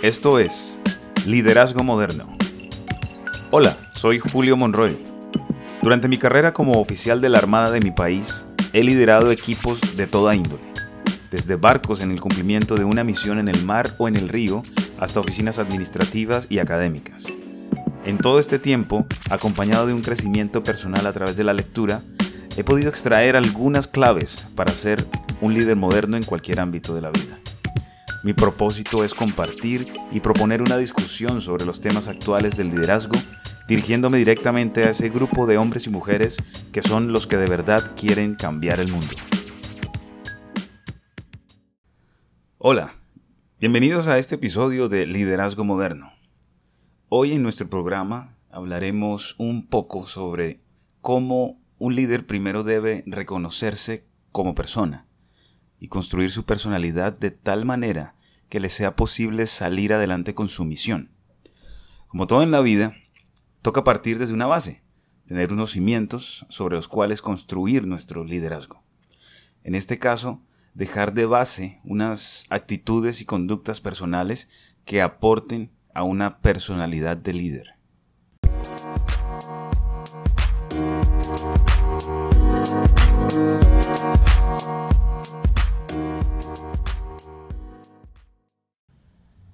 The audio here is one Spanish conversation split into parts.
Esto es Liderazgo Moderno. Hola, soy Julio Monroy. Durante mi carrera como oficial de la Armada de mi país, he liderado equipos de toda índole, desde barcos en el cumplimiento de una misión en el mar o en el río, hasta oficinas administrativas y académicas. En todo este tiempo, acompañado de un crecimiento personal a través de la lectura, he podido extraer algunas claves para ser un líder moderno en cualquier ámbito de la vida. Mi propósito es compartir y proponer una discusión sobre los temas actuales del liderazgo, dirigiéndome directamente a ese grupo de hombres y mujeres que son los que de verdad quieren cambiar el mundo. Hola, bienvenidos a este episodio de Liderazgo Moderno. Hoy en nuestro programa hablaremos un poco sobre cómo un líder primero debe reconocerse como persona y construir su personalidad de tal manera que le sea posible salir adelante con su misión. Como todo en la vida, toca partir desde una base, tener unos cimientos sobre los cuales construir nuestro liderazgo. En este caso, dejar de base unas actitudes y conductas personales que aporten a una personalidad de líder.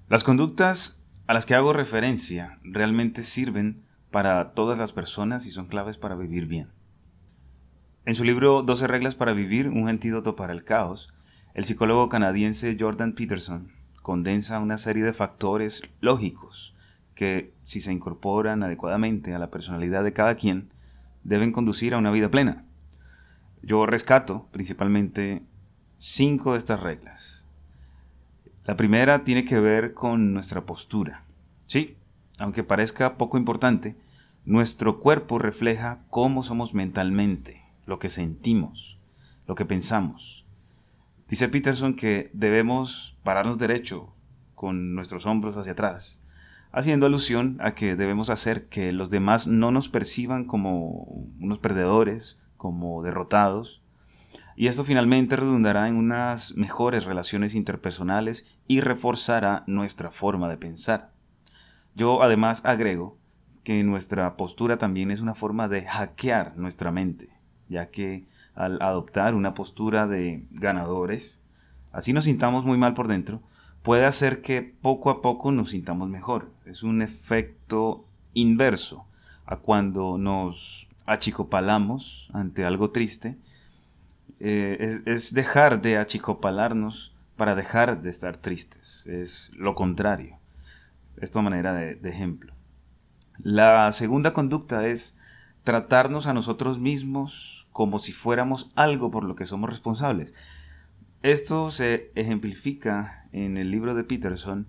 Las conductas a las que hago referencia realmente sirven para todas las personas y son claves para vivir bien. En su libro 12 reglas para vivir, un antídoto para el caos, el psicólogo canadiense Jordan Peterson condensa una serie de factores lógicos que, si se incorporan adecuadamente a la personalidad de cada quien, deben conducir a una vida plena. Yo rescato principalmente cinco de estas reglas. La primera tiene que ver con nuestra postura. Sí, aunque parezca poco importante, nuestro cuerpo refleja cómo somos mentalmente, lo que sentimos, lo que pensamos. Dice Peterson que debemos pararnos derecho, con nuestros hombros hacia atrás, haciendo alusión a que debemos hacer que los demás no nos perciban como unos perdedores, como derrotados, y esto finalmente redundará en unas mejores relaciones interpersonales y reforzará nuestra forma de pensar. Yo además agrego que nuestra postura también es una forma de hackear nuestra mente, ya que al adoptar una postura de ganadores, así nos sintamos muy mal por dentro, puede hacer que poco a poco nos sintamos mejor. Es un efecto inverso a cuando nos achicopalamos ante algo triste eh, es, dejar de achicopalarnos para dejar de estar tristes. Es lo contrario. Esto a manera de, de ejemplo. La segunda conducta es tratarnos a nosotros mismos como si fuéramos algo por lo que somos responsables. Esto se ejemplifica en el libro de Peterson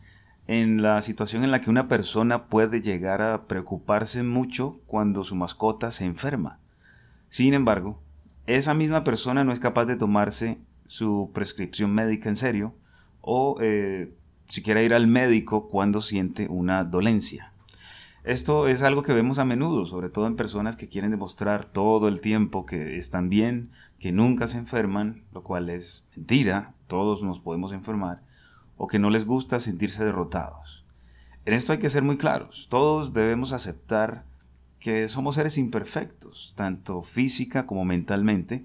en la situación en la que una persona puede llegar a preocuparse mucho cuando su mascota se enferma. Sin embargo, esa misma persona no es capaz de tomarse su prescripción médica en serio o eh, siquiera ir al médico cuando siente una dolencia. Esto es algo que vemos a menudo, sobre todo en personas que quieren demostrar todo el tiempo que están bien, que nunca se enferman, lo cual es mentira, todos nos podemos enfermar, o que no les gusta sentirse derrotados. En esto hay que ser muy claros, todos debemos aceptar que somos seres imperfectos, tanto física como mentalmente,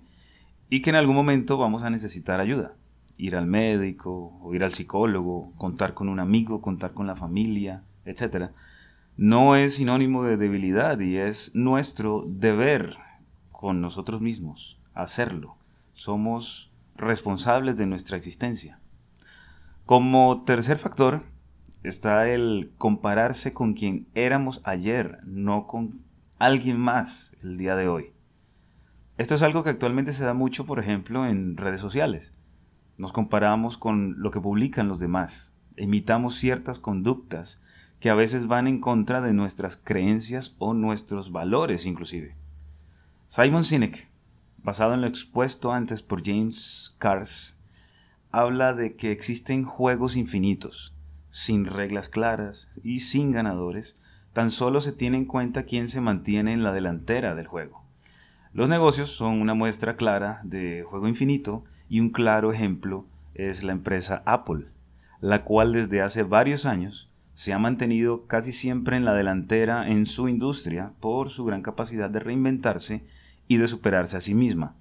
y que en algún momento vamos a necesitar ayuda. Ir al médico, o ir al psicólogo, contar con un amigo, contar con la familia, etc. No es sinónimo de debilidad y es nuestro deber con nosotros mismos hacerlo. Somos responsables de nuestra existencia. Como tercer factor está el compararse con quien éramos ayer, no con alguien más el día de hoy. Esto es algo que actualmente se da mucho, por ejemplo, en redes sociales. Nos comparamos con lo que publican los demás, imitamos ciertas conductas que a veces van en contra de nuestras creencias o nuestros valores inclusive. Simon Sinek, basado en lo expuesto antes por James Cars, habla de que existen juegos infinitos, sin reglas claras y sin ganadores, tan solo se tiene en cuenta quién se mantiene en la delantera del juego. Los negocios son una muestra clara de juego infinito y un claro ejemplo es la empresa Apple. la cual desde hace varios años se ha mantenido casi siempre en la delantera en su industria por su gran capacidad de reinventarse y de superarse a sí misma,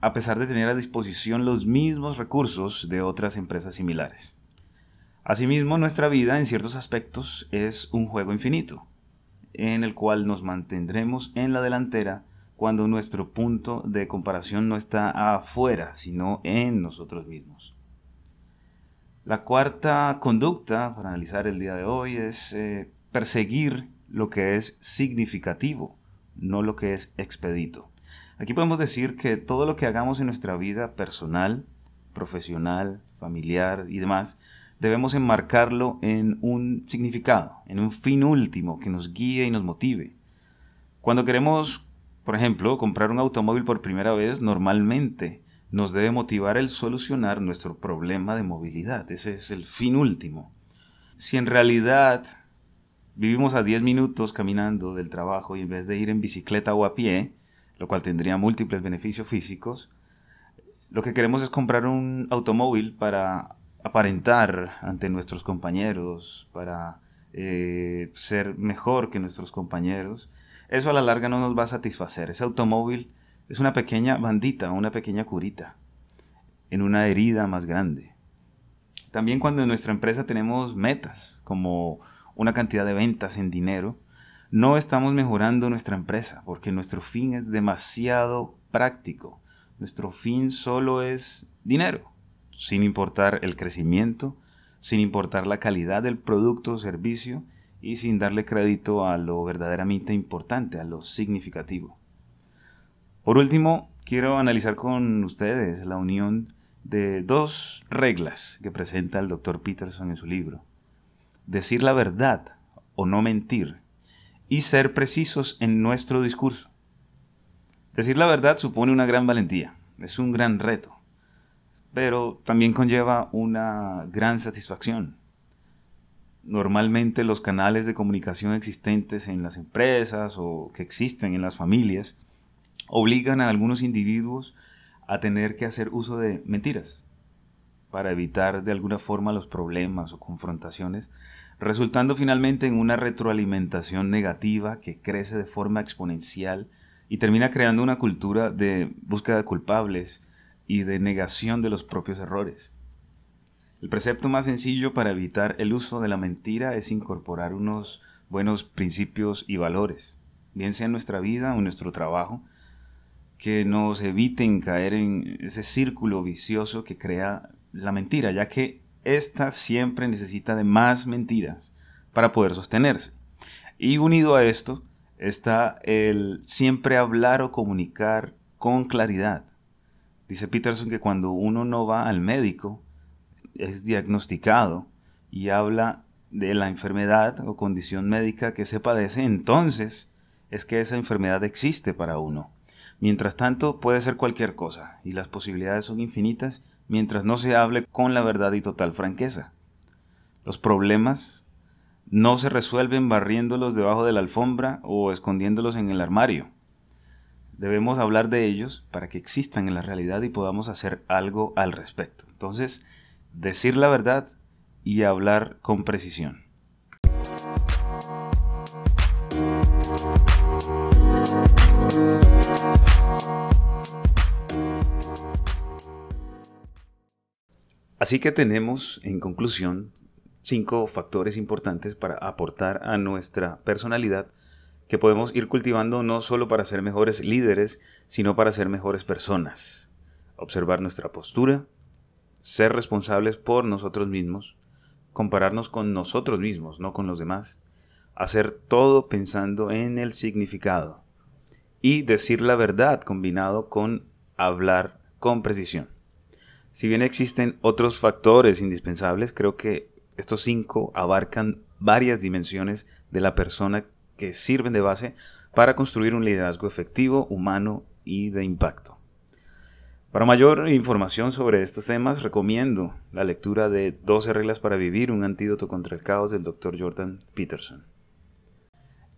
a pesar de tener a disposición los mismos recursos de otras empresas similares. Asimismo, nuestra vida en ciertos aspectos es un juego infinito, en el cual nos mantendremos en la delantera cuando nuestro punto de comparación no está afuera, sino en nosotros mismos. La cuarta conducta para analizar el día de hoy es eh, perseguir lo que es significativo, no lo que es expedito. Aquí podemos decir que todo lo que hagamos en nuestra vida personal, profesional, familiar y demás, debemos enmarcarlo en un significado, en un fin último que nos guíe y nos motive. Cuando queremos, por ejemplo, comprar un automóvil por primera vez, normalmente nos debe motivar el solucionar nuestro problema de movilidad. Ese es el fin último. Si en realidad vivimos a 10 minutos caminando del trabajo y en vez de ir en bicicleta o a pie, lo cual tendría múltiples beneficios físicos, lo que queremos es comprar un automóvil para aparentar ante nuestros compañeros, para eh, ser mejor que nuestros compañeros, eso a la larga no nos va a satisfacer. Ese automóvil es una pequeña bandita, una pequeña curita, en una herida más grande. También cuando en nuestra empresa tenemos metas, como una cantidad de ventas en dinero, no estamos mejorando nuestra empresa, porque nuestro fin es demasiado práctico. Nuestro fin solo es dinero, sin importar el crecimiento, sin importar la calidad del producto o servicio y sin darle crédito a lo verdaderamente importante, a lo significativo. Por último, quiero analizar con ustedes la unión de dos reglas que presenta el doctor Peterson en su libro. Decir la verdad o no mentir y ser precisos en nuestro discurso. Decir la verdad supone una gran valentía, es un gran reto, pero también conlleva una gran satisfacción. Normalmente los canales de comunicación existentes en las empresas o que existen en las familias obligan a algunos individuos a tener que hacer uso de mentiras para evitar de alguna forma los problemas o confrontaciones, resultando finalmente en una retroalimentación negativa que crece de forma exponencial y termina creando una cultura de búsqueda de culpables y de negación de los propios errores. El precepto más sencillo para evitar el uso de la mentira es incorporar unos buenos principios y valores, bien sea en nuestra vida o en nuestro trabajo, que nos eviten caer en ese círculo vicioso que crea la mentira, ya que ésta siempre necesita de más mentiras para poder sostenerse. Y unido a esto está el siempre hablar o comunicar con claridad. Dice Peterson que cuando uno no va al médico, es diagnosticado y habla de la enfermedad o condición médica que se padece, entonces es que esa enfermedad existe para uno. Mientras tanto, puede ser cualquier cosa, y las posibilidades son infinitas mientras no se hable con la verdad y total franqueza. Los problemas no se resuelven barriéndolos debajo de la alfombra o escondiéndolos en el armario. Debemos hablar de ellos para que existan en la realidad y podamos hacer algo al respecto. Entonces, decir la verdad y hablar con precisión. Así que tenemos, en conclusión, cinco factores importantes para aportar a nuestra personalidad que podemos ir cultivando no solo para ser mejores líderes, sino para ser mejores personas. Observar nuestra postura, ser responsables por nosotros mismos, compararnos con nosotros mismos, no con los demás, hacer todo pensando en el significado y decir la verdad combinado con hablar con precisión. Si bien existen otros factores indispensables, creo que estos cinco abarcan varias dimensiones de la persona que sirven de base para construir un liderazgo efectivo, humano y de impacto. Para mayor información sobre estos temas, recomiendo la lectura de 12 reglas para vivir, un antídoto contra el caos del Dr. Jordan Peterson.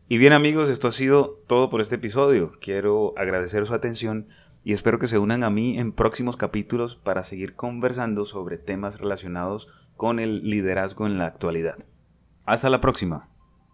Y bien amigos, esto ha sido todo por este episodio. Quiero agradecer su atención y espero que se unan a mí en próximos capítulos para seguir conversando sobre temas relacionados con el liderazgo en la actualidad. Hasta la próxima.